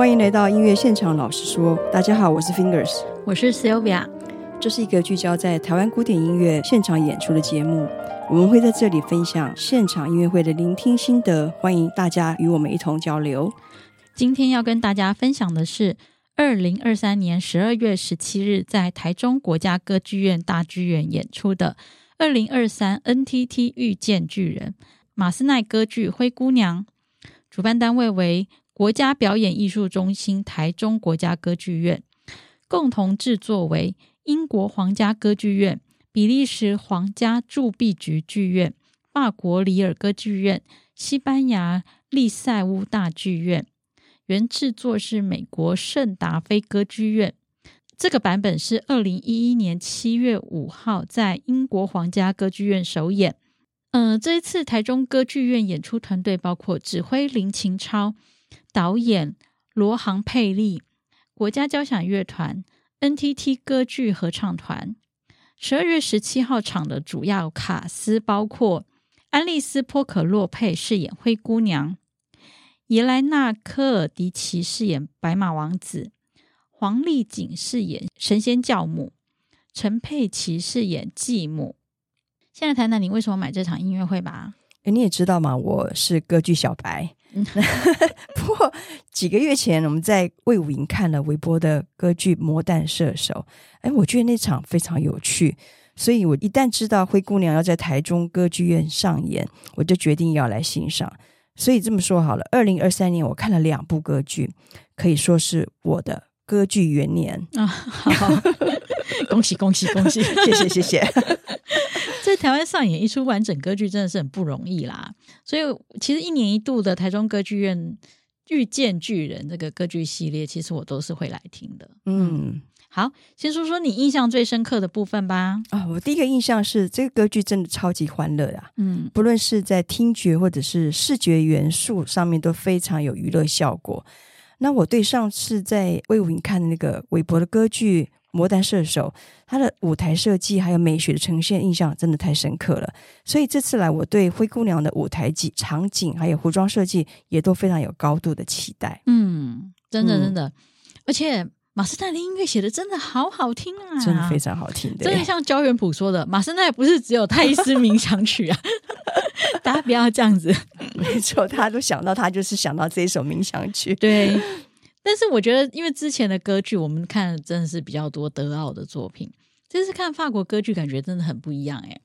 欢迎来到音乐现场。老实说，大家好，我是 Fingers，我是 Sylvia。这是一个聚焦在台湾古典音乐现场演出的节目，我们会在这里分享现场音乐会的聆听心得，欢迎大家与我们一同交流。今天要跟大家分享的是二零二三年十二月十七日在台中国家歌剧院大剧院演出的二零二三 NTT 遇见巨人马斯奈歌剧《灰姑娘》，主办单位为。国家表演艺术中心、台中国家歌剧院共同制作，为英国皇家歌剧院、比利时皇家铸币局剧院、法国里尔歌剧院、西班牙利塞乌大剧院。原制作是美国圣达菲歌剧院。这个版本是二零一一年七月五号在英国皇家歌剧院首演。嗯、呃，这一次台中歌剧院演出团队包括指挥林琴超。导演罗航佩利，国家交响乐团，NTT 歌剧合唱团。十二月十七号场的主要卡司包括安丽丝·波可洛佩饰演灰姑娘，耶莱娜·科尔迪奇饰演白马王子，黄丽锦饰演神仙教母，陈佩琪饰演继母。现在谈谈你为什么买这场音乐会吧？哎，你也知道嘛，我是歌剧小白。不过几个月前，我们在魏武营看了韦伯的歌剧《魔弹射手》，哎，我觉得那场非常有趣，所以我一旦知道灰姑娘要在台中歌剧院上演，我就决定要来欣赏。所以这么说好了，二零二三年我看了两部歌剧，可以说是我的歌剧元年啊！好，好，恭喜恭喜恭喜！谢谢谢谢。在台湾上演一出完整歌剧真的是很不容易啦，所以其实一年一度的台中歌剧院遇见巨人这个歌剧系列，其实我都是会来听的。嗯，好，先说说你印象最深刻的部分吧。啊、哦，我第一个印象是这个歌剧真的超级欢乐啊，嗯，不论是在听觉或者是视觉元素上面都非常有娱乐效果。那我对上次在魏武营看的那个韦伯的歌剧。魔弹射手，他的舞台设计还有美学的呈现印象真的太深刻了，所以这次来我对灰姑娘的舞台景、场景还有服装设计也都非常有高度的期待。嗯，真的真的，嗯、而且马斯奈的音乐写的真的好好听啊，真的非常好听的，真的像焦元溥说的，马斯奈不是只有泰斯冥想曲啊，大家不要这样子，没错，他都想到他就是想到这一首冥想曲，对。但是我觉得，因为之前的歌剧我们看的真的是比较多德奥的作品，这次看法国歌剧感觉真的很不一样哎。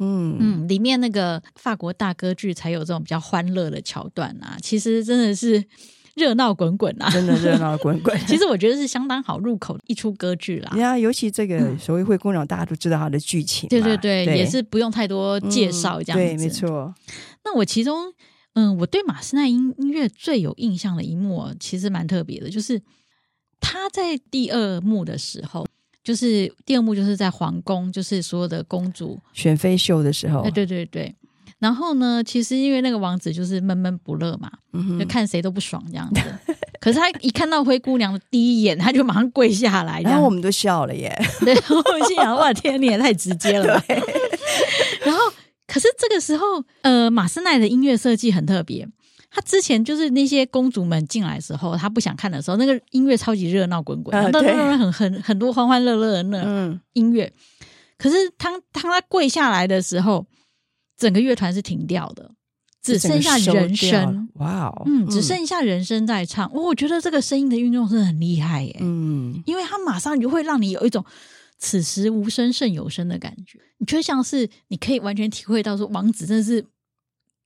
嗯。嗯，里面那个法国大歌剧才有这种比较欢乐的桥段啊，其实真的是热闹滚滚啊，真的热闹滚滚。其实我觉得是相当好入口的一出歌剧啦。呀，尤其这个所谓灰姑娘，大家都知道它的剧情，对对对，也是不用太多介绍这样子。对，没错。那我其中。嗯，我对马斯奈音音乐最有印象的一幕，其实蛮特别的，就是他在第二幕的时候，就是第二幕就是在皇宫，就是所有的公主选妃秀的时候，哎对对对。然后呢，其实因为那个王子就是闷闷不乐嘛，嗯、就看谁都不爽这样子。可是他一看到灰姑娘的第一眼，他就马上跪下来，然后我们都笑了耶。对，我心想：哇，天，你也太直接了。对 然后。可是这个时候，呃，马斯奈的音乐设计很特别。他之前就是那些公主们进来的时候，他不想看的时候，那个音乐超级热闹滚滚，很多人很很很多欢欢乐乐的那音乐。嗯、可是当当他跪下来的时候，整个乐团是停掉的，只剩下人声。哇哦，嗯，只剩下人声在唱。哦，我觉得这个声音的运用是很厉害耶。嗯，因为它马上就会让你有一种。此时无声胜有声的感觉，你就像是你可以完全体会到说，王子真的是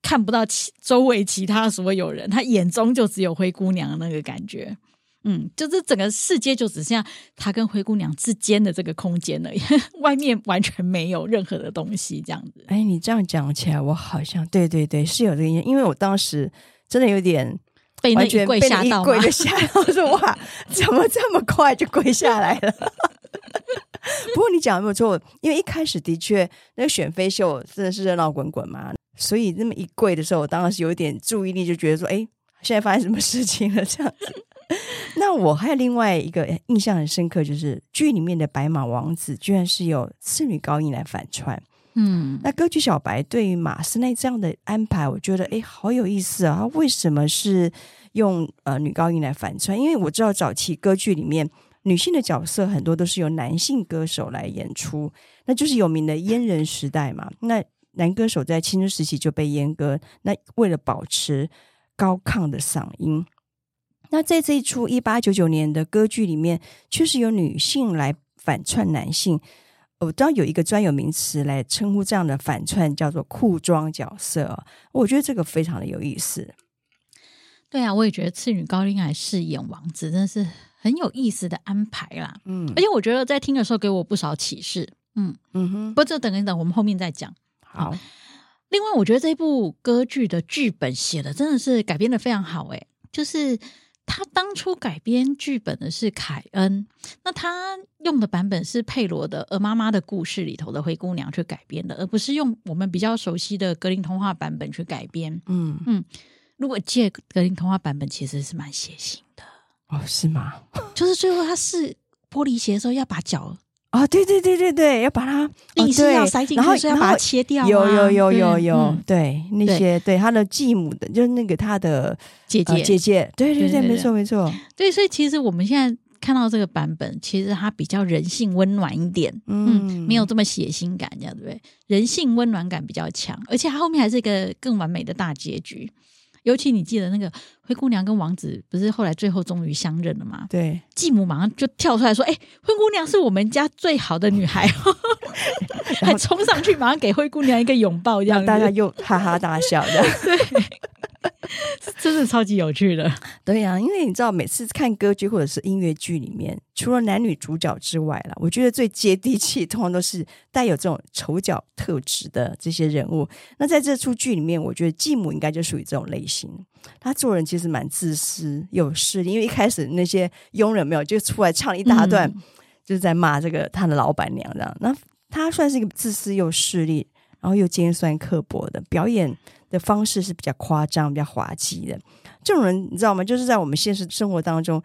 看不到其周围其他所有人，他眼中就只有灰姑娘的那个感觉。嗯，就是整个世界就只剩下他跟灰姑娘之间的这个空间了，外面完全没有任何的东西，这样子。哎，你这样讲起来，我好像对对对是有这个印象，因为我当时真的有点被那一跪吓到，跪吓到，说哇，怎么这么快就跪下来了？不过你讲的没有错，因为一开始的确那个选妃秀真的是热闹滚滚嘛，所以那么一跪的时候，我当然是有一点注意力，就觉得说，哎，现在发生什么事情了这样子。那我还有另外一个印象很深刻，就是剧里面的白马王子居然是由次女高音来反串。嗯，那歌剧小白对于马斯内这样的安排，我觉得哎，好有意思啊！他为什么是用呃女高音来反串？因为我知道早期歌剧里面女性的角色很多都是由男性歌手来演出，那就是有名的阉人时代嘛。那男歌手在青春时期就被阉割，那为了保持高亢的嗓音，那在这一出一八九九年的歌剧里面，确实有女性来反串男性。我知道有一个专有名词来称呼这样的反串，叫做裤装角色。我觉得这个非常的有意思。对啊，我也觉得次女高音来饰演王子，真的是很有意思的安排啦。嗯，而且我觉得在听的时候给我不少启示。嗯嗯哼，不过这等一等，我们后面再讲。好，嗯，另外我觉得这部歌剧的剧本写的真的是改编的非常好，诶，就是他当初改编剧本的是凯恩，那他用的版本是佩罗的《鹅妈妈的故事》里头的灰姑娘去改编的，而不是用我们比较熟悉的格林童话版本去改编。嗯嗯，如果借格林童话版本，其实是蛮血腥的哦，是吗？就是最后他是玻璃鞋的时候要把脚。哦，对对对对对，要把它硬是要塞进去，然后要把它切掉。有有有有有，对那些对他的继母的，就是那个他的姐姐姐姐，对对对，没错没错。对，所以其实我们现在看到这个版本，其实它比较人性温暖一点，嗯，没有这么血腥感，这样对不对？人性温暖感比较强，而且它后面还是一个更完美的大结局。尤其你记得那个灰姑娘跟王子不是后来最后终于相认了吗？对，继母马上就跳出来说：“哎、欸，灰姑娘是我们家最好的女孩。”还冲上去马上给灰姑娘一个拥抱，这样大家又哈哈大笑的。对。真的超级有趣的，对呀、啊，因为你知道，每次看歌剧或者是音乐剧里面，除了男女主角之外啦，我觉得最接地气，通常都是带有这种丑角特质的这些人物。那在这出剧里面，我觉得继母应该就属于这种类型。他做人其实蛮自私又有势力，因为一开始那些佣人没有就出来唱一大段，就是在骂这个他的老板娘这样。那他算是一个自私又势利，然后又尖酸刻薄的表演。的方式是比较夸张、比较滑稽的，这种人你知道吗？就是在我们现实生活当中，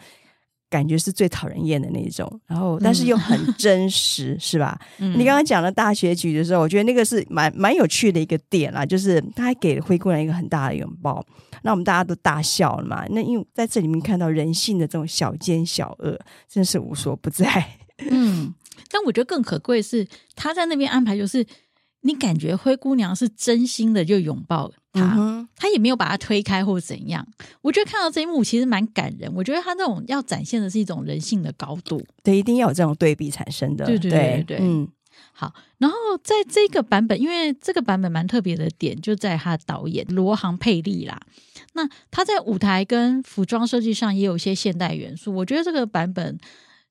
感觉是最讨人厌的那一种。然后，但是又很真实，嗯、是吧？嗯、你刚刚讲的大结局的时候，我觉得那个是蛮蛮有趣的一个点啦，就是他还给了灰姑娘一个很大的拥抱，那我们大家都大笑了嘛。那因为在这里面看到人性的这种小奸小恶，真是无所不在。嗯，但我觉得更可贵的是他在那边安排就是。你感觉灰姑娘是真心的就拥抱他，嗯、他也没有把他推开或怎样。我觉得看到这一幕其实蛮感人。我觉得他那种要展现的是一种人性的高度，对，一定要有这种对比产生的。对对对嗯，好。然后在这个版本，因为这个版本蛮特别的点就在他导演罗航佩利啦。那他在舞台跟服装设计上也有一些现代元素，我觉得这个版本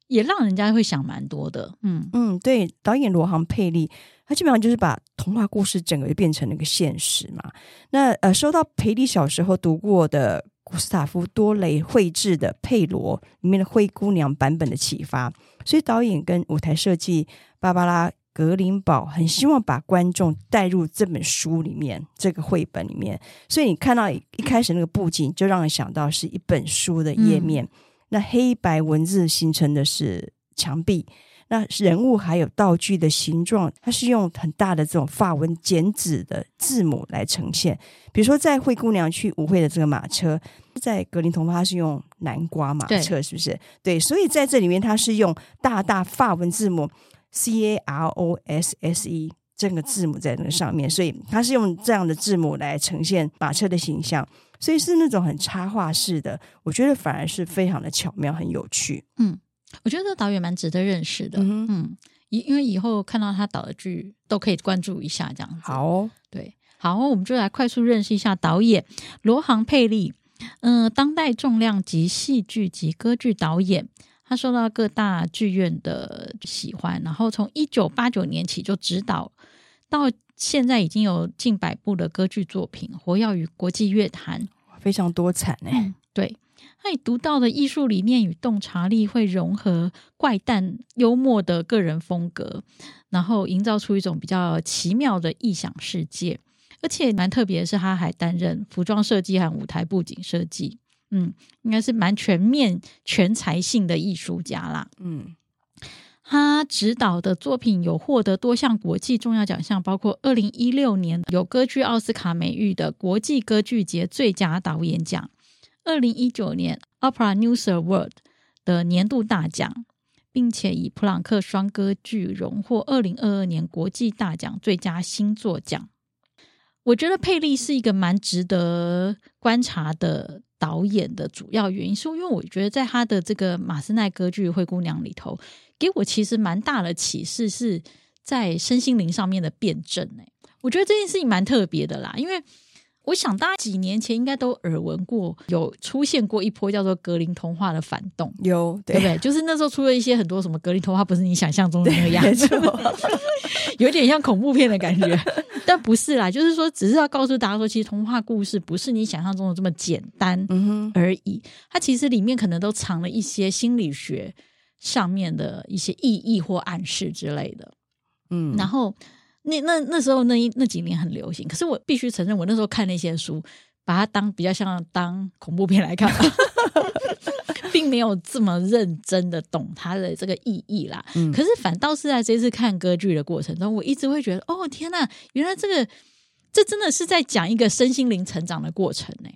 也让人家会想蛮多的。嗯嗯，对，导演罗航佩利。他基本上就是把童话故事整个就变成了一个现实嘛。那呃，受到培丽小时候读过的古斯塔夫多雷绘制的《佩罗》里面的灰姑娘版本的启发，所以导演跟舞台设计芭芭拉格林堡很希望把观众带入这本书里面，这个绘本里面。所以你看到一开始那个布景，就让人想到是一本书的页面，嗯、那黑白文字形成的是墙壁。那人物还有道具的形状，它是用很大的这种法文剪纸的字母来呈现。比如说，在灰姑娘去舞会的这个马车，在格林童话它是用南瓜马车，是不是？对，所以在这里面它是用大大法文字母 C A R O S S E 这个字母在那个上面，所以它是用这样的字母来呈现马车的形象，所以是那种很插画式的。我觉得反而是非常的巧妙，很有趣。嗯。我觉得这个导演蛮值得认识的，嗯，嗯，因因为以后看到他导的剧都可以关注一下，这样子。好哦，对，好，我们就来快速认识一下导演罗航佩利，嗯、呃，当代重量级戏剧及歌剧导演，他受到各大剧院的喜欢，然后从一九八九年起就指导，到现在已经有近百部的歌剧作品，活跃于国际乐坛，非常多产哎、欸嗯，对。他以独到的艺术理念与洞察力，会融合怪诞幽默的个人风格，然后营造出一种比较奇妙的异想世界。而且蛮特别的是，他还担任服装设计和舞台布景设计。嗯，应该是蛮全面、全才性的艺术家啦。嗯，他执导的作品有获得多项国际重要奖项，包括二零一六年有歌剧奥斯卡美誉的国际歌剧节最佳导演奖，二零一九年 Opera News Award 的年度大奖，并且以普朗克双歌剧荣获二零二二年国际大奖最佳新作奖。我觉得佩利是一个蛮值得观察的导演的主要原因，是因为我觉得在他的这个马斯奈歌剧《灰姑娘》里头。给我其实蛮大的启示，是在身心灵上面的辩证。哎，我觉得这件事情蛮特别的啦，因为我想大家几年前应该都耳闻过，有出现过一波叫做格林童话的反动，有对，对不对？就是那时候出了一些很多什么格林童话，不是你想象中的那个样子，有点像恐怖片的感觉，但不是啦，就是说只是要告诉大家说，其实童话故事不是你想象中的这么简单而已，它其实里面可能都藏了一些心理学。上面的一些意义或暗示之类的，嗯，然后那那那时候那一那几年很流行，可是我必须承认，我那时候看那些书，把它当比较像当恐怖片来看，并没有这么认真的懂它的这个意义啦。嗯，可是反倒是在这次看歌剧的过程中，我一直会觉得，哦天呐，原来这个这真的是在讲一个身心灵成长的过程呢。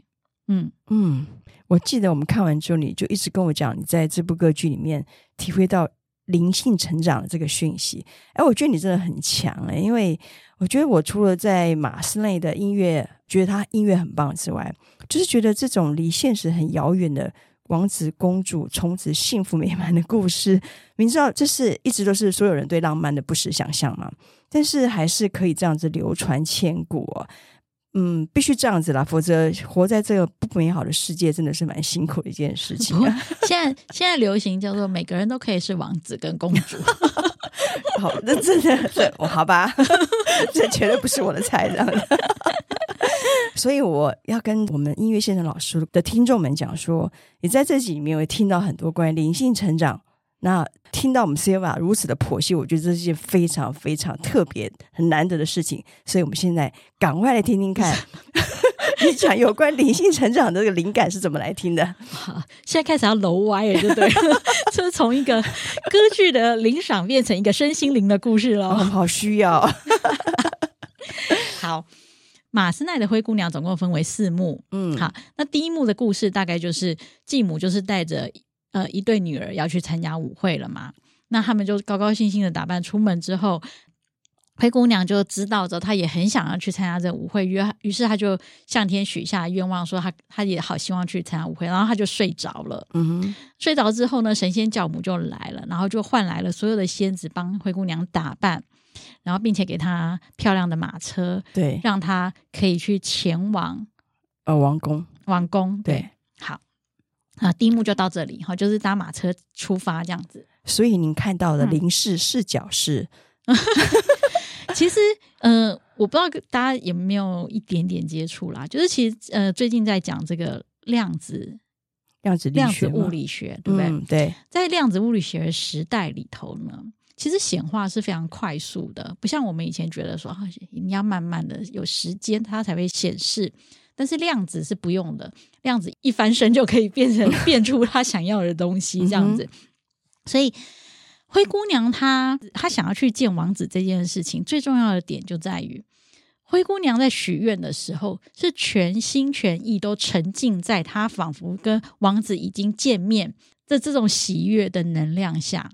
嗯嗯。我记得我们看完之后，你就一直跟我讲，你在这部歌剧里面体会到灵性成长的这个讯息。哎，我觉得你真的很强哎，因为我觉得我除了在马斯内的音乐觉得他音乐很棒之外，就是觉得这种离现实很遥远的王子公主从此幸福美满的故事，明知道这是一直都是所有人对浪漫的不实想象嘛，但是还是可以这样子流传千古哦。嗯，必须这样子啦，否则活在这个不美好的世界，真的是蛮辛苦的一件事情啊。现在现在流行叫做每个人都可以是王子跟公主。好，那真的是哦，好吧，这绝对不是我的菜，这样。所以我要跟我们音乐现场老师的听众们讲说，你在这集里面会听到很多关于灵性成长。那听到我们 Silva 如此的剖析，我觉得这是一件非常非常特别、很难得的事情。所以，我们现在赶快来听听看，你讲有关灵性成长的这个灵感是怎么来听的？好，现在开始要楼歪了，对不对？就是从一个歌剧的领赏变成一个身心灵的故事了。哦，好需要。好，马斯奈的《灰姑娘》总共分为四幕。嗯，好，那第一幕的故事大概就是继母就是带着。呃，一对女儿要去参加舞会了嘛？那他们就高高兴兴的打扮出门之后，灰姑娘就知道着，她也很想要去参加这个舞会，于于是她就向天许下愿望，说她她也好希望去参加舞会，然后她就睡着了。嗯哼，睡着之后呢，神仙教母就来了，然后就换来了所有的仙子帮灰姑娘打扮，然后并且给她漂亮的马车，对，让她可以去前往呃王宫，王宫，对。啊，第一幕就到这里哈，就是搭马车出发这样子。所以您看到的零视视角是，嗯、其实呃，我不知道大家有没有一点点接触啦，就是其实呃，最近在讲这个量子量子量子物理学，对不对？嗯、对，在量子物理学的时代里头呢，其实显化是非常快速的，不像我们以前觉得说，你要慢慢的有时间，它才会显示。但是量子是不用的，量子一翻身就可以变成 变出他想要的东西，这样子。所以灰姑娘她她想要去见王子这件事情，最重要的点就在于灰姑娘在许愿的时候是全心全意都沉浸在她仿佛跟王子已经见面的这种喜悦的能量下。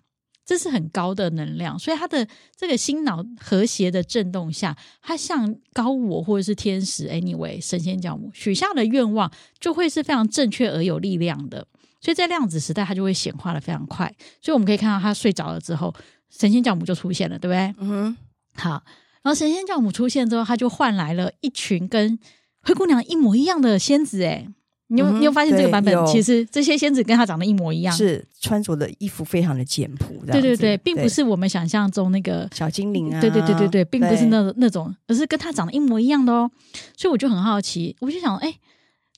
这是很高的能量，所以他的这个心脑和谐的震动下，他像高我或者是天使，anyway，神仙教母许下的愿望就会是非常正确而有力量的。所以在量子时代，它就会显化的非常快。所以我们可以看到，他睡着了之后，神仙教母就出现了，对不对？嗯哼。好，然后神仙教母出现之后，他就换来了一群跟灰姑娘一模一样的仙子，诶你有、嗯、你有发现这个版本，其实这些仙子跟她长得一模一样，是穿着的衣服非常的简朴。对对对，并不是我们想象中那个小精灵啊。对对对对对，并不是那那种，而是跟她长得一模一样的哦。所以我就很好奇，我就想，哎，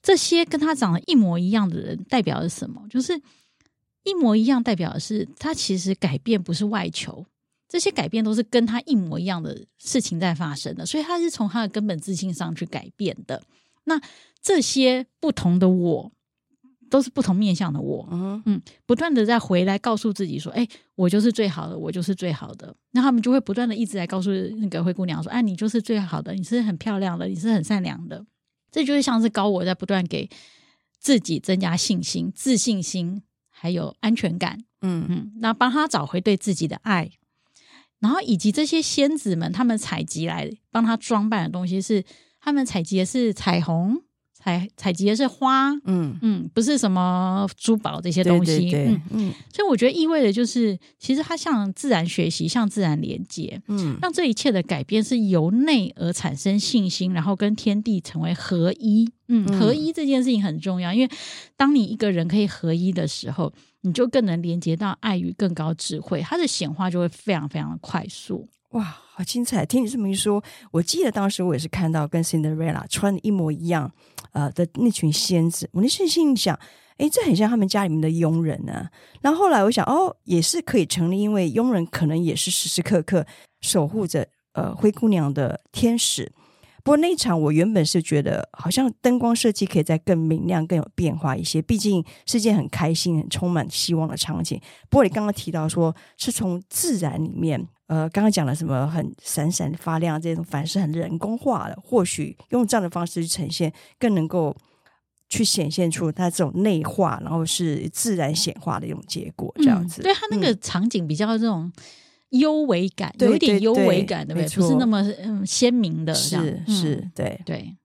这些跟她长得一模一样的人代表的是什么？就是一模一样，代表的是她其实改变不是外求，这些改变都是跟她一模一样的事情在发生的，所以她是从她的根本自信上去改变的。那这些不同的我，都是不同面向的我，嗯嗯，不断的在回来告诉自己说，哎，我就是最好的，我就是最好的。那他们就会不断的一直在告诉那个灰姑娘说，哎，你就是最好的，你是很漂亮的，你是很善良的。这就是像是高我在不断给自己增加信心、自信心，还有安全感。嗯嗯，那帮他找回对自己的爱，然后以及这些仙子们他们采集来帮他装扮的东西是，他们采集的是彩虹。采采集的是花，嗯。嗯，不是什么珠宝这些东西，对对对。嗯。嗯，所以我觉得意味的就是，其实它向自然学习，向自然连接，嗯，让这一切的改变是由内而产生信心，然后跟天地成为合一，嗯，合一这件事情很重要，因为当你一个人可以合一的时候，你就更能连接到爱与更高智慧，它的显化就会非常非常的快速。哇，好精彩！听你这么一说，我记得当时我也是看到跟 Cinderella 穿的一模一样，呃的那群仙子，我那时心想，哎，这很像他们家里面的佣人呢、啊。然后后来我想，哦，也是可以成立，因为佣人可能也是时时刻刻守护着呃灰姑娘的天使。不过那一场我原本是觉得，好像灯光设计可以再更明亮、更有变化一些，毕竟是件很开心、很充满希望的场景。不过你刚刚提到说，是从自然里面。呃，刚刚讲了什么很闪闪发亮这种，反而是很人工化的。或许用这样的方式去呈现，更能够去显现出它这种内化，然后是自然显化的一种结果。这样子，嗯、对它那个场景比较这种幽微感，嗯、有一点幽微感，对，不对？不是那么嗯鲜明的，是嗯、是，对对。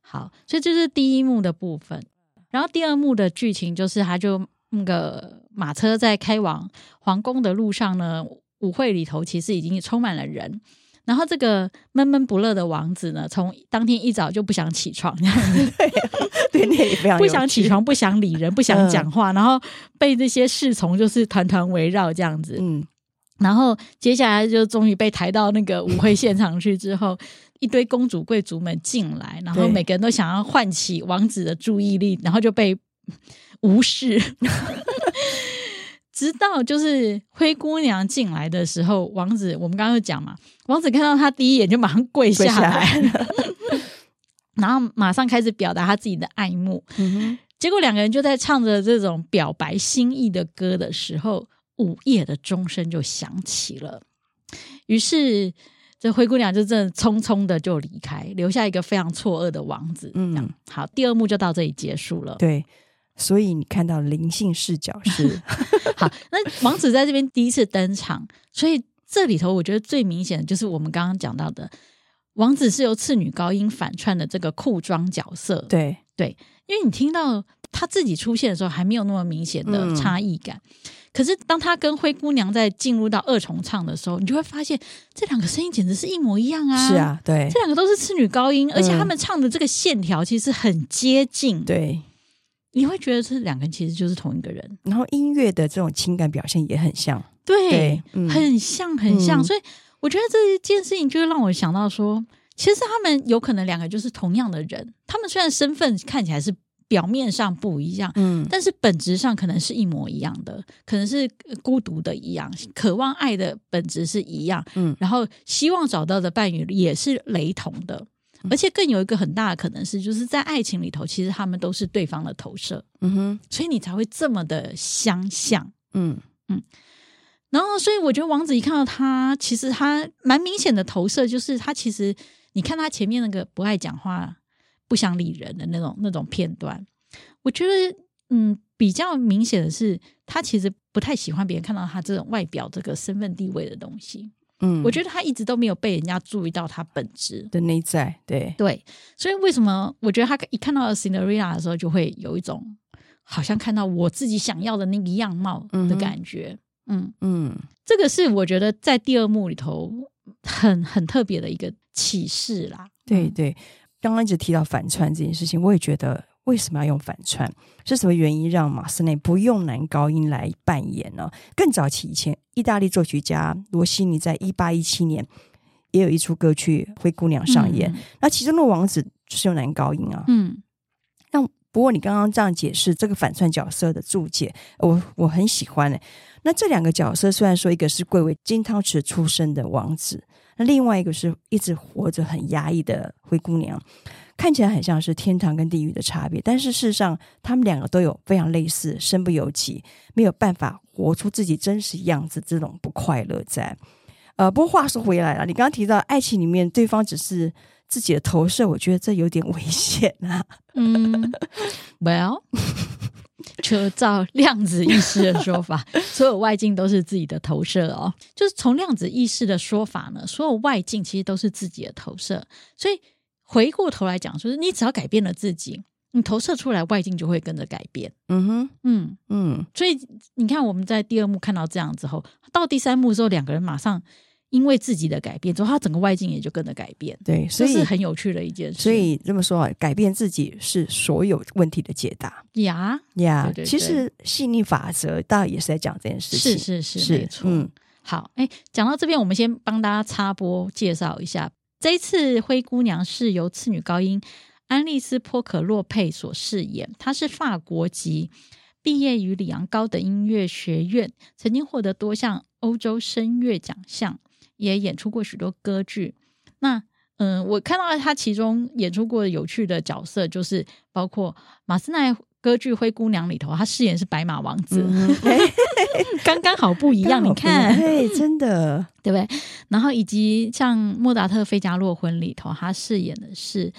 好，所以这是第一幕的部分。然后第二幕的剧情就是，他就那个马车在开往皇宫的路上呢。舞会里头其实已经充满了人，然后这个闷闷不乐的王子呢，从当天一早就不想起床，这样子，对，对，也非常 不想起床，不想理人，不想讲话，嗯、然后被这些侍从就是团团围绕这样子，嗯，然后接下来就终于被抬到那个舞会现场去之后，一堆公主贵族们进来，然后每个人都想要唤起王子的注意力，然后就被 无视。直到就是灰姑娘进来的时候，王子我们刚刚就讲嘛，王子看到她第一眼就马上跪下来，跪下来 然后马上开始表达他自己的爱慕。嗯、哼结果两个人就在唱着这种表白心意的歌的时候，午夜的钟声就响起了。于是这灰姑娘就这匆匆的就离开，留下一个非常错愕的王子。嗯，好，第二幕就到这里结束了。对。所以你看到灵性视角是 好，那王子在这边第一次登场，所以这里头我觉得最明显的就是我们刚刚讲到的，王子是由次女高音反串的这个裤装角色。对对，因为你听到他自己出现的时候还没有那么明显的差异感，嗯、可是当他跟灰姑娘在进入到二重唱的时候，你就会发现这两个声音简直是一模一样啊！是啊，对，这两个都是次女高音，而且他们唱的这个线条其实很接近。对。你会觉得这两个人其实就是同一个人，然后音乐的这种情感表现也很像，对，对嗯、很像很像，嗯、所以我觉得这一件事情就会让我想到说，其实他们有可能两个就是同样的人，他们虽然身份看起来是表面上不一样，嗯，但是本质上可能是一模一样的，可能是孤独的一样，渴望爱的本质是一样，嗯，然后希望找到的伴侣也是雷同的。而且更有一个很大的可能是，就是在爱情里头，其实他们都是对方的投射，嗯哼，所以你才会这么的相像，嗯。嗯。然后，所以我觉得王子一看到他，其实他蛮明显的投射，就是他其实你看他前面那个不爱讲话、不想理人的那种那种片段，我觉得嗯比较明显的是，他其实不太喜欢别人看到他这种外表、这个身份地位的东西。嗯，我觉得他一直都没有被人家注意到他本质。的内在，对。对，所以为什么我觉得他一看到 Cinderella 的时候，就会有一种好像看到我自己想要的那个样貌的感觉，嗯。嗯，嗯。这个是我觉得在第二幕里头很很特别的一个启示啦。对对，刚刚一直提到反串这件事情，我也觉得。为什么要用反串？是什么原因让马斯内不用男高音来扮演呢？更早期以前，意大利作曲家罗西尼在一八一七年也有一出歌曲《灰姑娘》上演，嗯、那其中的王子就是用男高音啊。嗯，那不过你刚刚这样解释这个反串角色的注解，我我很喜欢呢。那这两个角色虽然说一个是贵为金汤匙出身的王子，那另外一个是一直活着很压抑的灰姑娘。看起来很像是天堂跟地狱的差别，但是事实上，他们两个都有非常类似，身不由己，没有办法活出自己真实样子，这种不快乐在。呃，不过话说回来了，你刚刚提到爱情里面对方只是自己的投射，我觉得这有点危险啊。嗯，Well。就照量子意识的说法，所有外境都是自己的投射哦。就是从量子意识的说法呢，所有外境其实都是自己的投射。所以回过头来讲，就是你只要改变了自己，你投射出来外境就会跟着改变。嗯哼，嗯嗯。所以你看，我们在第二幕看到这样之后，到第三幕之后，两个人马上。因为自己的改变之后，他整个外境也就跟着改变。对，所以是很有趣的一件事。所以这么说啊，改变自己是所有问题的解答。呀呀，其实吸引力法则当然也是在讲这件事情。是是是，没错。嗯，好，哎，讲到这边，我们先帮大家插播介绍一下，这一次灰姑娘是由次女高音安丽斯·波可洛佩所饰演，她是法国籍，毕业于里昂高等音乐学院，曾经获得多项欧洲声乐奖项。也演出过许多歌剧，那嗯、我看到他其中演出过有趣的角色，就是包括马斯奈歌剧《灰姑娘》里头，他饰演是白马王子，刚刚、嗯、好不一样。你看，对，真的对不对？然后以及像莫扎特《费加洛婚》里头，他饰演的是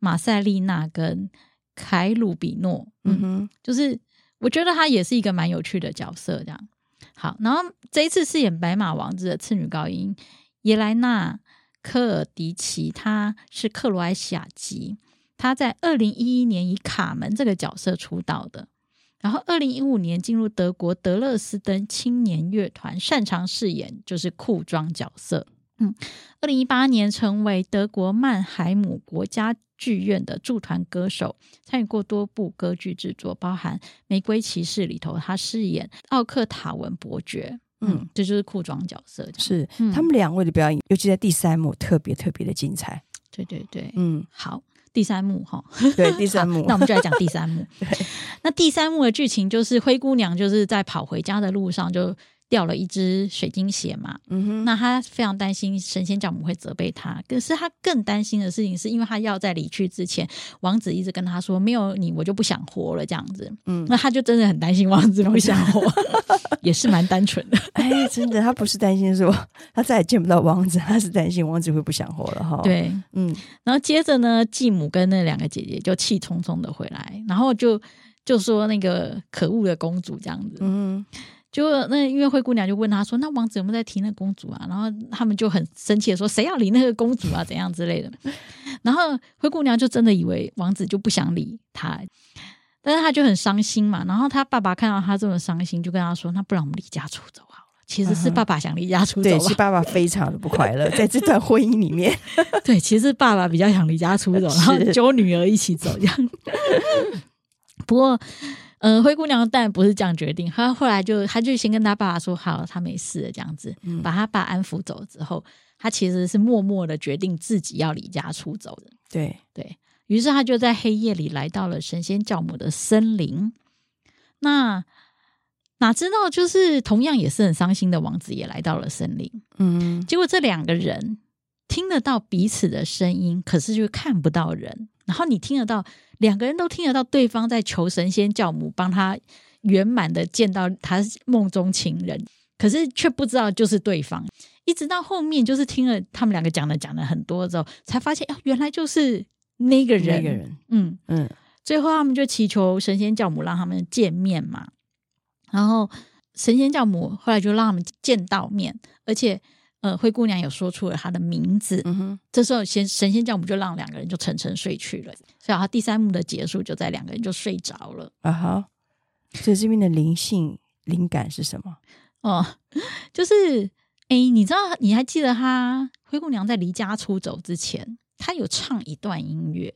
马塞丽娜跟凯鲁比诺，嗯哼，就是我觉得他也是一个蛮有趣的角色，这样。好，然后这一次饰演白马王子的次女高音耶莱娜·科尔迪奇，她是克罗埃西亚籍，她在二零一一年以卡门这个角色出道的，然后二零一五年进入德国德勒斯登青年乐团，擅长饰演就是裤装角色。嗯，二零一八年成为德国曼海姆国家剧院的驻团歌手，参与过多部歌剧制作，包含《玫瑰骑士》里头，他饰演奥克塔文伯爵。嗯，这就是裤装角色。是、嗯、他们两位的表演，尤其在第三幕特别特别的精彩。对对对，嗯，好，第三幕哈，对第三幕，那我们就来讲第三幕。那第三幕的剧情就是灰姑娘就是在跑回家的路上就。掉了一只水晶鞋嘛，嗯哼，那他非常担心神仙教母会责备他。可是他更担心的事情，是因为他要在离去之前，王子一直跟他说：“没有你，我就不想活了。”这样子，嗯，那他就真的很担心王子不想活，也是蛮单纯的。哎，真的，他不是担心说他再也见不到王子，他是担心王子会不想活了哈。对，嗯，然后接着呢，继母跟那两个姐姐就气冲冲的回来，然后就就说那个可恶的公主这样子，嗯。就那因为灰姑娘就问他说：“那王子有没有在提那个公主啊？”然后他们就很生气的说：“谁要理那个公主啊？怎样之类的。”然后灰姑娘就真的以为王子就不想理她，但是她就很伤心嘛。然后她爸爸看到她这么伤心，就跟她说：“那不然我们离家出走好了。”其实是爸爸想离家出走，对，是爸爸非常的不快乐 在这段婚姻里面。对，其实爸爸比较想离家出走，然后揪女儿一起走这样。不过。嗯、呃，灰姑娘当然不是这样决定，她后来就，她就先跟她爸爸说好，她没事了这样子，嗯、把她爸安抚走之后，她其实是默默的决定自己要离家出走的。对对，于是她就在黑夜里来到了神仙教母的森林。那哪知道，就是同样也是很伤心的王子也来到了森林。嗯，结果这两个人听得到彼此的声音，可是就看不到人。然后你听得到。两个人都听得到对方在求神仙教母帮他圆满的见到他梦中情人，可是却不知道就是对方。一直到后面，就是听了他们两个讲的讲了很多之后，才发现哦，原来就是那个人。那个人，嗯嗯。最后他们就祈求神仙教母让他们见面嘛，然后神仙教母后来就让他们见到面，而且。呃，灰姑娘有说出了她的名字，嗯哼，这时候仙神仙教母就让两个人就沉沉睡去了，所以他第三幕的结束就在两个人就睡着了啊哈。所以这边的灵性灵感是什么？哦，就是哎，你知道你还记得她灰姑娘在离家出走之前，她有唱一段音乐，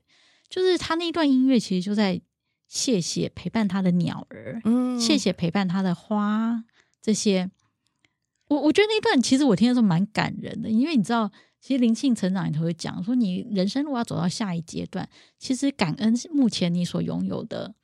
就是她那段音乐其实就在谢谢陪伴她的鸟儿，嗯，谢谢陪伴她的花这些。我我觉得那一段其实我听的时候蛮感人的，因为你知道，其实灵性成长里头会讲说，你人生如果要走到下一阶段，其实感恩目前你所拥有的，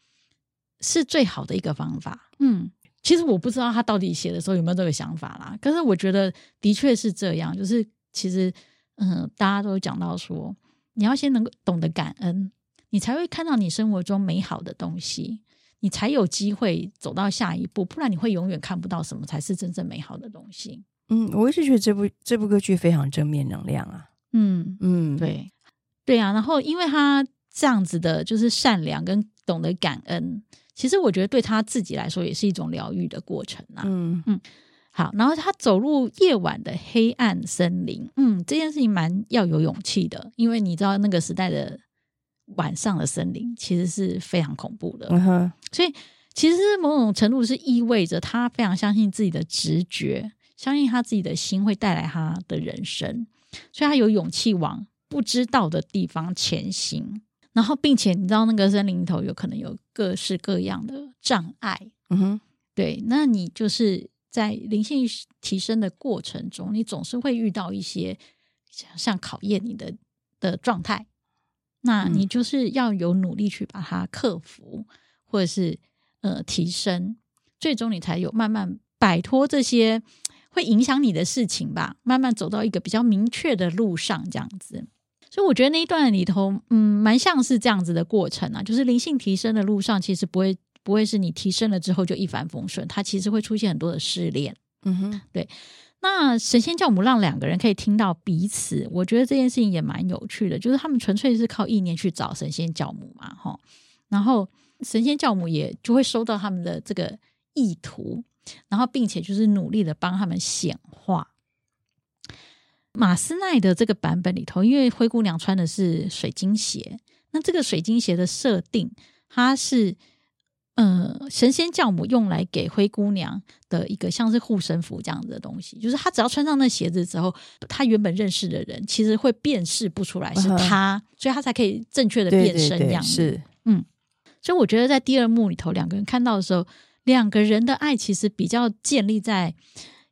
是最好的一个方法。嗯，其实我不知道他到底写的时候有没有这个想法啦，可是我觉得的确是这样，就是其实嗯，大家都讲到说，你要先能够懂得感恩，你才会看到你生活中美好的东西，你才有机会走到下一步，不然你会永远看不到什么才是真正美好的东西。嗯，我一直觉得这部这部歌剧非常正面能量啊。嗯嗯，对对啊。然后因为他这样子的，就是善良跟懂得感恩，其实我觉得对他自己来说也是一种疗愈的过程啊。嗯嗯。好，然后他走入夜晚的黑暗森林，嗯，这件事情蛮要有勇气的，因为你知道那个时代的晚上的森林其实是非常恐怖的，嗯哼，所以其实某种程度是意味着他非常相信自己的直觉，相信他自己的心会带来他的人生，所以他有勇气往不知道的地方前行，然后并且你知道那个森林里头有可能有各式各样的障碍，嗯哼，对，那你就是。在灵性提升的过程中，你总是会遇到一些像像考验你的的状态，那你就是要有努力去把它克服，或者是呃提升，最终你才有慢慢摆脱这些会影响你的事情吧，慢慢走到一个比较明确的路上，这样子。所以我觉得那一段里头，嗯，蛮像是这样子的过程啊，就是灵性提升的路上，其实不会。不会是你提升了之后就一帆风顺，它其实会出现很多的试炼。嗯哼，对。那神仙教母让两个人可以听到彼此，我觉得这件事情也蛮有趣的。就是他们纯粹是靠意念去找神仙教母嘛，哈。然后神仙教母也就会收到他们的这个意图，然后并且就是努力的帮他们显化。马斯奈的这个版本里头，因为灰姑娘穿的是水晶鞋，那这个水晶鞋的设定，它是。呃，神仙教母用来给灰姑娘的一个像是护身符这样子的东西，就是她只要穿上那鞋子之后，她原本认识的人其实会辨识不出来是她，嗯、所以她才可以正确的变身这样子。是，嗯，所以我觉得在第二幕里头，两个人看到的时候，两个人的爱其实比较建立在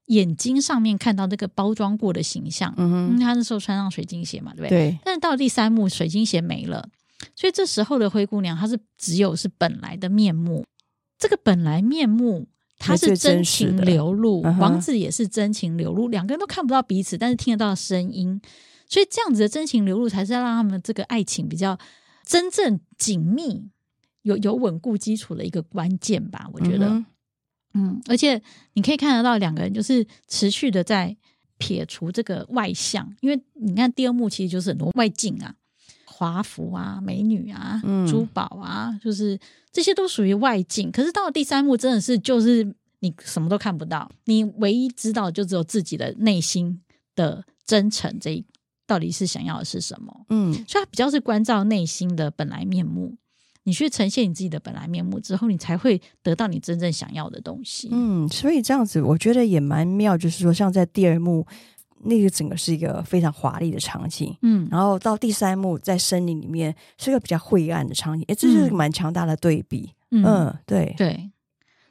眼睛上面看到那个包装过的形象。嗯他那时候穿上水晶鞋嘛，对不对？对。但是到了第三幕，水晶鞋没了。所以这时候的灰姑娘，她是只有是本来的面目。这个本来面目，她是真情流露，王子也是真情流露，两个人都看不到彼此，但是听得到声音。所以这样子的真情流露，才是要让他们这个爱情比较真正紧密、有有稳固基础的一个关键吧。我觉得，嗯，嗯，而且你可以看得到两个人就是持续的在撇除这个外向，因为你看第二幕其实就是很多外境啊。华服啊，美女啊，珠宝啊，嗯、就是这些都属于外境。可是到了第三幕，真的是就是你什么都看不到，你唯一知道就只有自己的内心的真诚，这到底是想要的是什么？嗯，所以它比较是关照内心的本来面目。你去呈现你自己的本来面目之后，你才会得到你真正想要的东西。嗯，所以这样子我觉得也蛮妙，就是说像在第二幕。那个整个是一个非常华丽的场景，嗯，然后到第三幕在森林里面是一个比较晦暗的场景，哎，这是蛮强大的对比，嗯，嗯，对，对，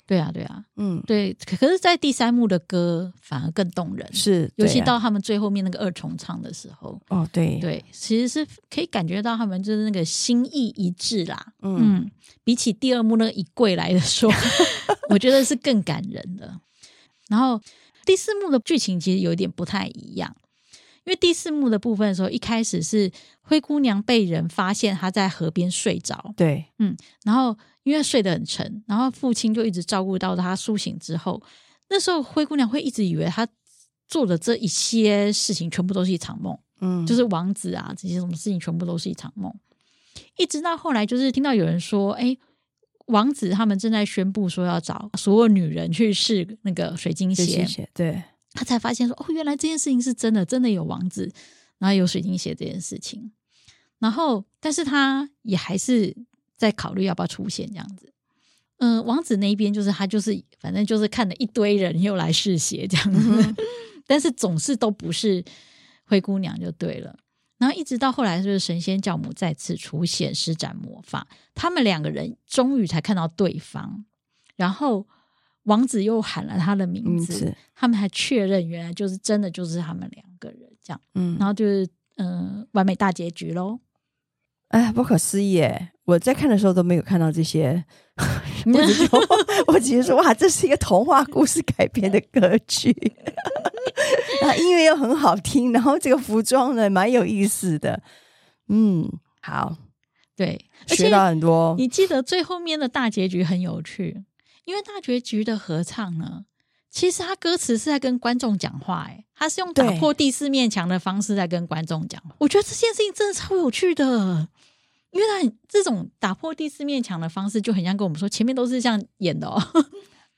对啊，对啊，嗯，对，可是，在第三幕的歌反而更动人，是，啊、尤其到他们最后面那个二重唱的时候，哦，对，对，其实是可以感觉到他们就是那个心意一致啦，嗯，嗯，比起第二幕那个一跪来的说，我觉得是更感人的，然后。第四幕的剧情其实有一点不太一样，因为第四幕的部分的时候，一开始是灰姑娘被人发现她在河边睡着，对，嗯，然后因为睡得很沉，然后父亲就一直照顾到她苏醒之后，那时候灰姑娘会一直以为她做的这一些事情全部都是一场梦，嗯，就是王子啊这些什么事情全部都是一场梦，一直到后来就是听到有人说，哎。王子他们正在宣布说要找所有女人去试那个水晶鞋，对，他才发现说哦，原来这件事情是真的，真的有王子，然后有水晶鞋这件事情。然后，但是他也还是在考虑要不要出现这样子。嗯、呃，王子那一边就是他就是反正就是看了一堆人又来试鞋这样子，嗯、但是总是都不是灰姑娘就对了。然后一直到后来，就是神仙教母再次出现，施展魔法，他们两个人终于才看到对方。然后王子又喊了他的名字，嗯、他们还确认原来就是真的就是他们两个人这样。嗯，然后就是嗯、呃，完美大结局喽。哎，不可思议耶！我在看的时候都没有看到这些，我只说，我只是说 哇，这是一个童话故事改编的歌曲。然后音乐又很好听，然后这个服装呢蛮有意思的，嗯，好，对，学到很多。你记得最后面的大结局很有趣，因为大结局的合唱呢，其实他歌词是在跟观众讲话，哎，他是用打破第四面墙的方式在跟观众讲话。我觉得这件事情真的超有趣的。因为他这种打破第四面墙的方式，就很像跟我们说，前面都是这样演的哦。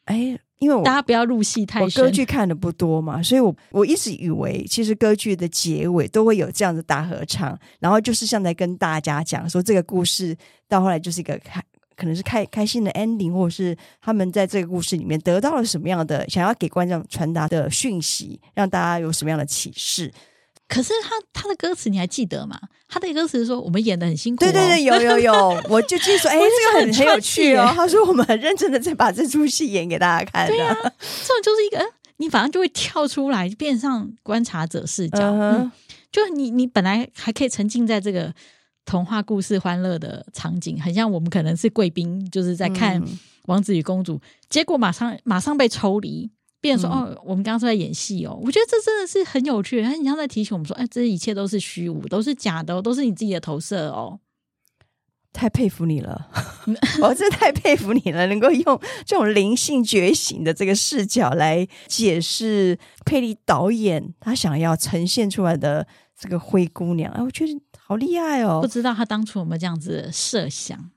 哎，因为我大家不要入戏太深。我歌剧看的不多嘛，所以我我一直以为，其实歌剧的结尾都会有这样的大合唱，然后就是像在跟大家讲说，这个故事到后来就是一个开，可能是开开心的 ending，或者是他们在这个故事里面得到了什么样的想要给观众传达的讯息，让大家有什么样的启示。可是他他的歌词你还记得吗？他的歌词说我们演的很辛苦，哦，对对对，有有有，我就记得说，哎，这个很很有趣哦。他说我们很认真的在把这出戏演给大家看。对啊，这种就是一个，你反正就会跳出来，变上观察者视角。Uh huh. 嗯，就你你本来还可以沉浸在这个童话故事欢乐的场景，很像我们可能是贵宾，就是在看王子与公主，嗯，结果马上马上被抽离。变成说哦，我们刚刚是在演戏哦，我觉得这真的是很有趣。他你像在提醒我们说，哎，这一切都是虚无，都是假的，都是你自己的投射哦。太佩服你了，我真的太佩服你了，能够用这种灵性觉醒的这个视角来解释佩利导演他想要呈现出来的这个灰姑娘。哎，我觉得好厉害哦！不知道他当初有没有这样子设想？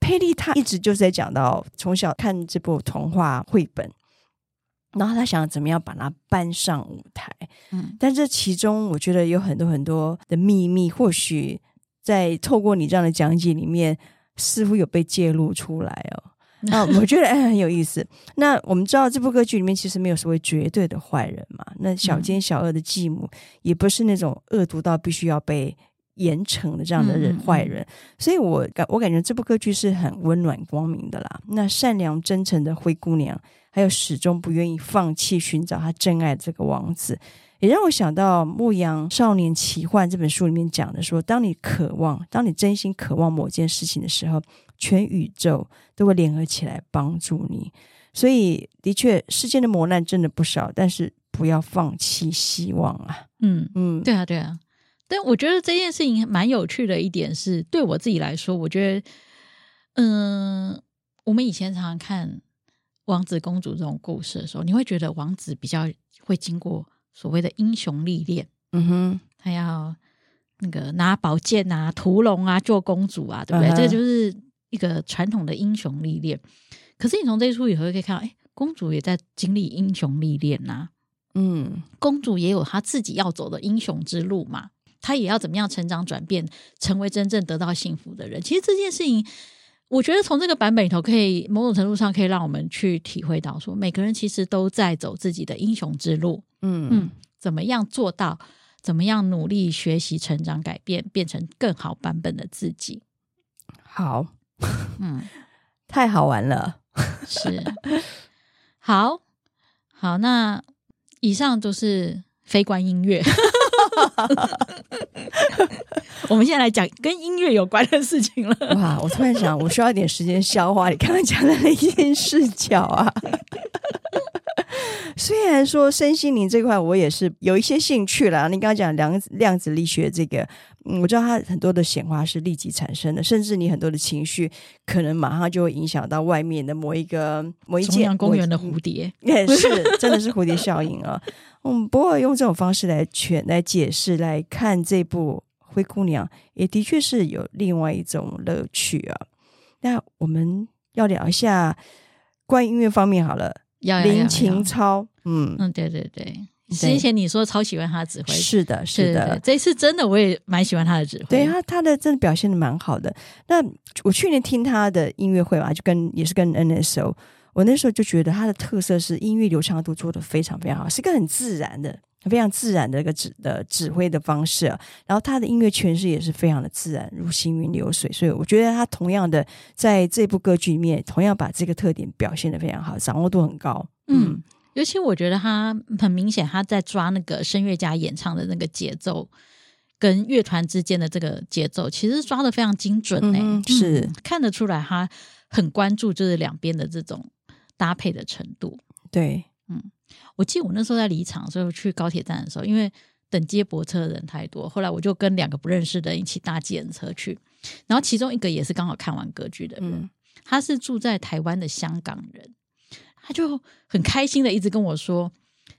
佩利他一直就是在讲到从小看这部童话绘本。然后他想怎么样把它搬上舞台，嗯，但这其中我觉得有很多很多的秘密，或许在透过你这样的讲解里面，似乎有被揭露出来哦。那我觉得哎很有意思。那我们知道这部歌剧里面其实没有所谓绝对的坏人嘛，那小奸小恶的继母也不是那种恶毒到必须要被严惩的这样的人坏人，所以我感我感觉这部歌剧是很温暖光明的啦。那善良真诚的灰姑娘。还有始终不愿意放弃寻找她真爱的这个王子，也让我想到《牧羊少年奇幻》这本书里面讲的说，当你渴望，当你真心渴望某件事情的时候，全宇宙都会联合起来帮助你。所以，的确，世间的磨难真的不少，但是不要放弃希望啊！嗯嗯，对啊对啊。但我觉得这件事情蛮有趣的一点是，对我自己来说，我觉得，嗯、呃，我们以前常常看。王子公主这种故事的时候，你会觉得王子比较会经过所谓的英雄历练，嗯哼，他要那个拿宝剑啊、屠龙啊、救公主啊，对不对？Uh. 这就是一个传统的英雄历练。可是你从这一出以后可以看到，哎，公主也在经历英雄历练呐，嗯，公主也有她自己要走的英雄之路嘛，她也要怎么样成长转变，成为真正得到幸福的人。其实这件事情。我觉得从这个版本里头，可以某种程度上可以让我们去体会到，说每个人其实都在走自己的英雄之路。嗯嗯，怎么样做到？怎么样努力学习、成长、改变，变成更好版本的自己？好，嗯，太好玩了，是，好好。那以上都是非关音乐。我们现在来讲跟音乐有关的事情了。哇！我突然想，我需要一点时间消化你刚刚讲的那些视角啊。虽然说身心灵这块我也是有一些兴趣啦。你刚刚讲量量子力学这个，嗯，我知道它很多的显化是立即产生的，甚至你很多的情绪可能马上就会影响到外面的某一个某一件公园的蝴蝶，也是真的是蝴蝶效应啊。嗯，不过用这种方式来全来解释来看这部《灰姑娘》，也的确是有另外一种乐趣啊。那我们要聊一下关于音乐方面好了。林琴超，嗯嗯，对对对，之前你说超喜欢他的指挥，是的，是的，这次真的我也蛮喜欢他的指挥，对他他的真的表现的蛮好的。那我去年听他的音乐会嘛，就跟也是跟 NSO。我那时候就觉得他的特色是音乐流畅度做的非常非常好，是一个很自然的、非常自然的一个指的指挥的方式。然后他的音乐诠释也是非常的自然，如行云流水。所以我觉得他同样的在这部歌剧里面，同样把这个特点表现的非常好，掌握度很高。嗯，嗯，尤其我觉得他很明显，他在抓那个声乐家演唱的那个节奏，跟乐团之间的这个节奏，其实抓的非常精准诶、欸嗯，是、嗯、看得出来，他很关注就是两边的这种。搭配的程度，对，嗯，我记得我那时候在离场的时候，去高铁站的时候，因为等接驳车的人太多，后来我就跟两个不认识的人一起搭计程车去，然后其中一个也是刚好看完歌剧的人，嗯、他是住在台湾的香港人，他就很开心的一直跟我说：“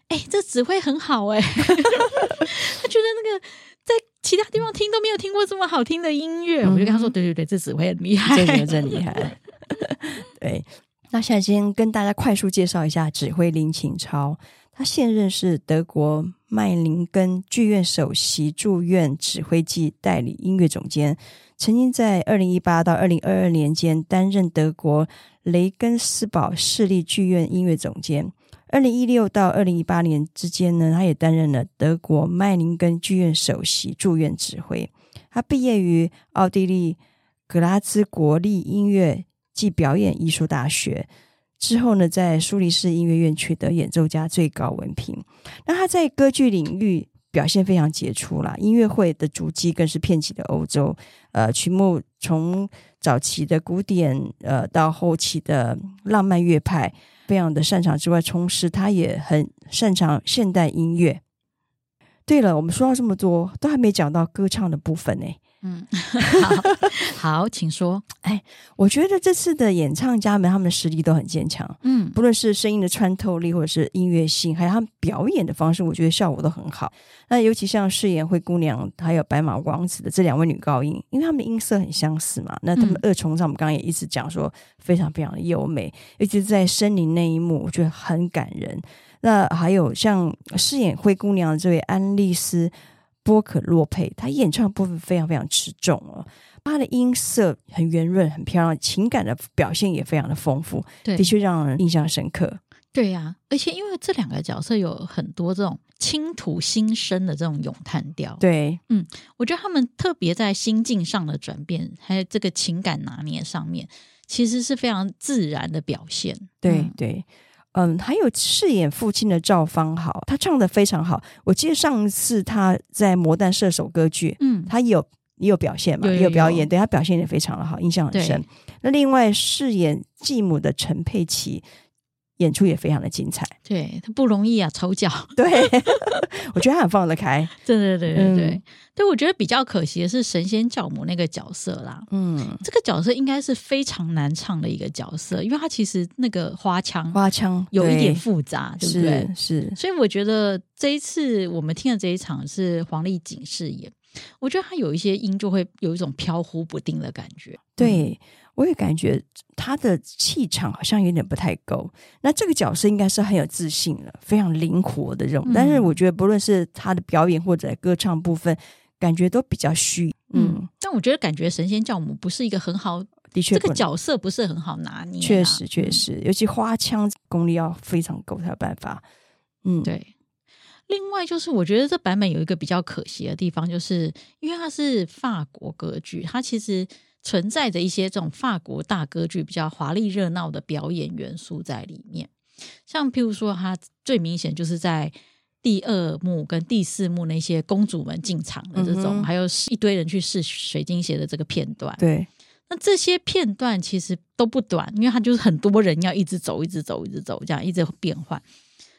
哎、欸，这指挥很好哎、欸，他觉得那个在其他地方听都没有听过这么好听的音乐。嗯”我就跟他说：“对对对，这指挥很厉害，真的真厉害。”对，那现在先跟大家快速介绍一下指挥林琴超。他现任是德国麦林根剧院首席驻院指挥暨代理音乐总监，曾经在二零一八到二零二二年间担任德国雷根斯堡市立剧院音乐总监。二零一六到二零一八年之间呢，他也担任了德国麦林根剧院首席驻院指挥。他毕业于奥地利格拉兹国立音乐暨表演艺术大学。之后呢，在苏黎世音乐院取得演奏家最高文凭。那他在歌剧领域表现非常杰出啦，音乐会的足迹更是遍及了欧洲。呃，曲目从早期的古典，呃，到后期的浪漫乐派，非常的擅长之外，同时他也很擅长现代音乐。对了，我们说到这么多，都还没讲到歌唱的部分呢。嗯，好，好，请说。哎，我觉得这次的演唱家们，他们的实力都很坚强。嗯，不论是声音的穿透力，或者是音乐性，还有他们表演的方式，我觉得效果都很好。那尤其像饰演灰姑娘还有白马王子的这两位女高音，因为他们的音色很相似嘛，那他们二重唱，我们刚刚也一直讲说非常非常的优美，尤其是在森林那一幕，我觉得很感人。那还有像饰演灰姑娘的这位安丽丝。波可洛佩，他演唱的部分非常非常持重哦，他的音色很圆润、很漂亮，情感的表现也非常的丰富，对，的确让人印象深刻。对呀、啊，而且因为这两个角色有很多这种倾吐心声的这种咏叹调，对，嗯，我觉得他们特别在心境上的转变，还有这个情感拿捏上面，其实是非常自然的表现。对、嗯、对。嗯，还有饰演父亲的赵方豪，他唱的非常好。我记得上一次他在《魔弹射手》歌剧，嗯，他有也有表现嘛，也有表演，对，他表现也非常的好，印象很深。那另外饰演继母的陈佩琪。演出也非常的精彩，对，他不容易啊，丑角，对，我觉得他很放得开，对对对对。对，对、嗯、我觉得比较可惜的是神仙教母那个角色啦，嗯，这个角色应该是非常难唱的一个角色，因为他其实那个花腔花腔有一点复杂，对，对不对？是，是，所以我觉得这一次我们听的这一场是黄丽锦饰演，我觉得他有一些音就会有一种飘忽不定的感觉，对。嗯我也感觉他的气场好像有点不太够。那这个角色应该是很有自信的，非常灵活的这种。但是我觉得，不论是他的表演或者歌唱部分，感觉都比较虚。嗯，但我觉得感觉神仙教母不是一个很好，的确这个角色不是很好拿捏。确实，确实，尤其花腔功力要非常够才有办法。嗯，对。另外就是，我觉得这版本有一个比较可惜的地方，就是因为它是法国歌剧，它其实。存在着一些这种法国大歌剧比较华丽热闹的表演元素在里面，像譬如说，它最明显就是在第二幕跟第四幕那些公主们进场的这种，嗯、还有一堆人去试水晶鞋的这个片段。对，那这些片段其实都不短，因为它就是很多人要一直走，一直走，一直走，这样一直变换。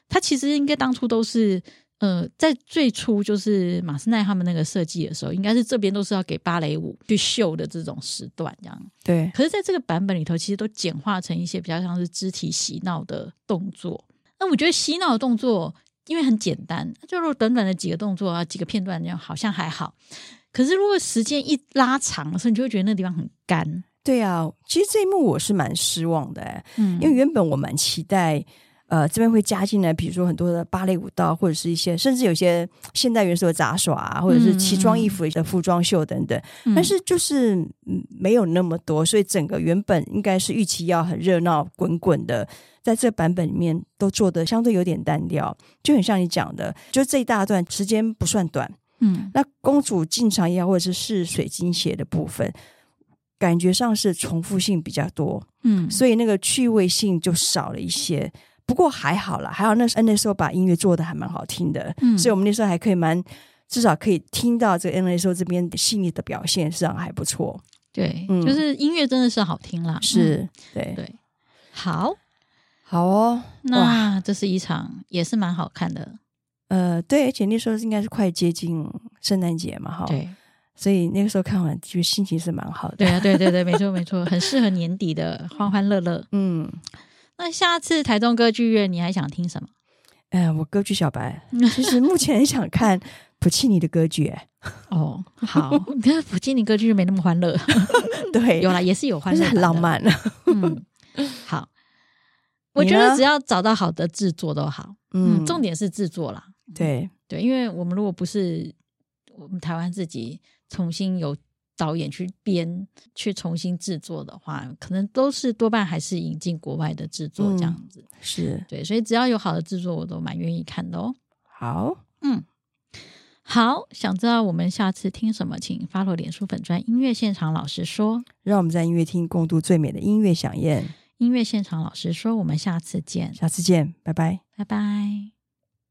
它其实应该当初都是。呃，在最初就是马斯奈他们那个设计的时候，应该是这边都是要给芭蕾舞去秀的这种时段，这样。对。可是，在这个版本里头，其实都简化成一些比较像是肢体洗脑的动作。那我觉得洗脑的动作，因为很简单，就是短短的几个动作啊，几个片段这样，好像还好。可是，如果时间一拉长的时候，你就会觉得那个地方很干。对啊，其实这一幕我是蛮失望的，嗯，因为原本我蛮期待。呃，这边会加进来，比如说很多的芭蕾舞蹈，或者是一些甚至有些 现代元素的杂耍啊，或者是奇装异服的服装秀等等。嗯、但是就是没有那么多，所以整个原本应该是预期要很热闹滚滚的，在这个版本里面都做的相对有点单调，就很像你讲的，就这一大段时间不算短。嗯，那公主进场也好，或者是试水晶鞋的部分，感觉上是重复性比较多。嗯，所以那个趣味性就少了一些。不过还好啦，还好那时候那时候把音乐做的还蛮好听的，嗯，所以我们那时候还可以蛮至少可以听到这个 NSO 这边细腻的表现，实际上还不错。对，嗯，就是音乐真的是好听啦，是，嗯，对对，好，好哦，那这是一场也是蛮好看的，呃，对，而且那时候应该是快接近圣诞节嘛，哈。对。所以那个时候看完，就心情是蛮好的。对啊，对对对，没错没错，很适合年底的欢欢乐乐。嗯，那下次台中歌剧院你还想听什么？哎、呃，我歌剧小白，其实目前很想看普契尼的歌剧。哎，哦，好，可是普契尼歌剧就没那么欢乐。对，有啦，也是有欢乐，很浪漫。嗯，好，我觉得只要找到好的制作都好。嗯，重点是制作啦。对对，因为我们如果不是我们台湾自己。重新由导演去编、去重新制作的话，可能都是多半还是引进国外的制作这样子。嗯、是对，所以只要有好的制作，我都蛮愿意看的哦。好，嗯，好，想知道我们下次听什么，请 follow 脸书粉专音乐现场老师说，让我们在音乐厅共度最美的音乐饗宴。音乐现场老师说，我们下次见，下次见，拜拜，拜拜。